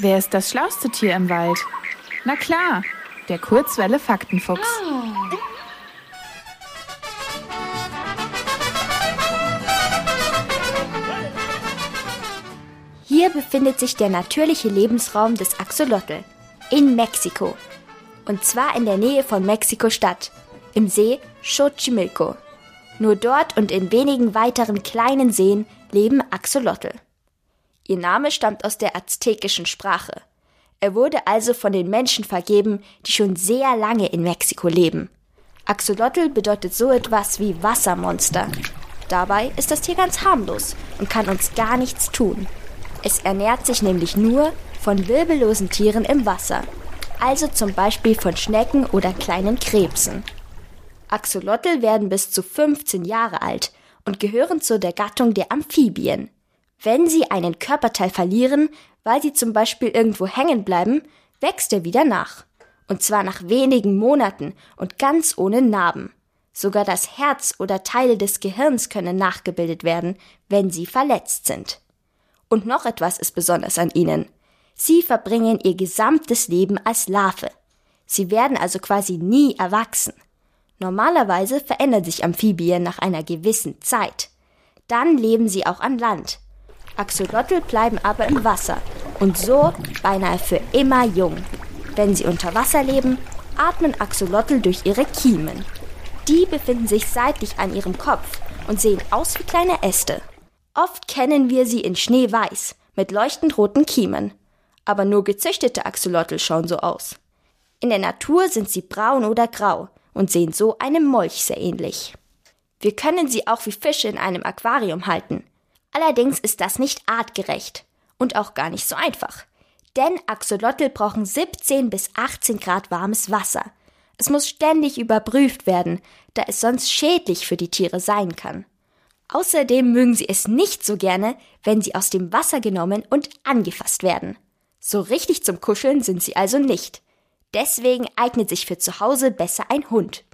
Wer ist das schlauste Tier im Wald? Na klar, der Kurzwelle Faktenfuchs. Hier befindet sich der natürliche Lebensraum des Axolotl in Mexiko. Und zwar in der Nähe von Mexiko-Stadt, im See Xochimilco. Nur dort und in wenigen weiteren kleinen Seen leben Axolotl. Ihr Name stammt aus der aztekischen Sprache. Er wurde also von den Menschen vergeben, die schon sehr lange in Mexiko leben. Axolotl bedeutet so etwas wie Wassermonster. Dabei ist das Tier ganz harmlos und kann uns gar nichts tun. Es ernährt sich nämlich nur von wirbellosen Tieren im Wasser, also zum Beispiel von Schnecken oder kleinen Krebsen. Axolotl werden bis zu 15 Jahre alt und gehören zu der Gattung der Amphibien. Wenn sie einen Körperteil verlieren, weil sie zum Beispiel irgendwo hängen bleiben, wächst er wieder nach. Und zwar nach wenigen Monaten und ganz ohne Narben. Sogar das Herz oder Teile des Gehirns können nachgebildet werden, wenn sie verletzt sind. Und noch etwas ist besonders an ihnen. Sie verbringen ihr gesamtes Leben als Larve. Sie werden also quasi nie erwachsen. Normalerweise verändern sich Amphibien nach einer gewissen Zeit. Dann leben sie auch an Land. Axolotl bleiben aber im Wasser und so beinahe für immer jung. Wenn sie unter Wasser leben, atmen Axolotl durch ihre Kiemen. Die befinden sich seitlich an ihrem Kopf und sehen aus wie kleine Äste. Oft kennen wir sie in Schneeweiß mit leuchtend roten Kiemen. Aber nur gezüchtete Axolotl schauen so aus. In der Natur sind sie braun oder grau und sehen so einem Molch sehr ähnlich. Wir können sie auch wie Fische in einem Aquarium halten. Allerdings ist das nicht artgerecht und auch gar nicht so einfach. Denn Axolotl brauchen 17 bis 18 Grad warmes Wasser. Es muss ständig überprüft werden, da es sonst schädlich für die Tiere sein kann. Außerdem mögen sie es nicht so gerne, wenn sie aus dem Wasser genommen und angefasst werden. So richtig zum Kuscheln sind sie also nicht. Deswegen eignet sich für zu Hause besser ein Hund.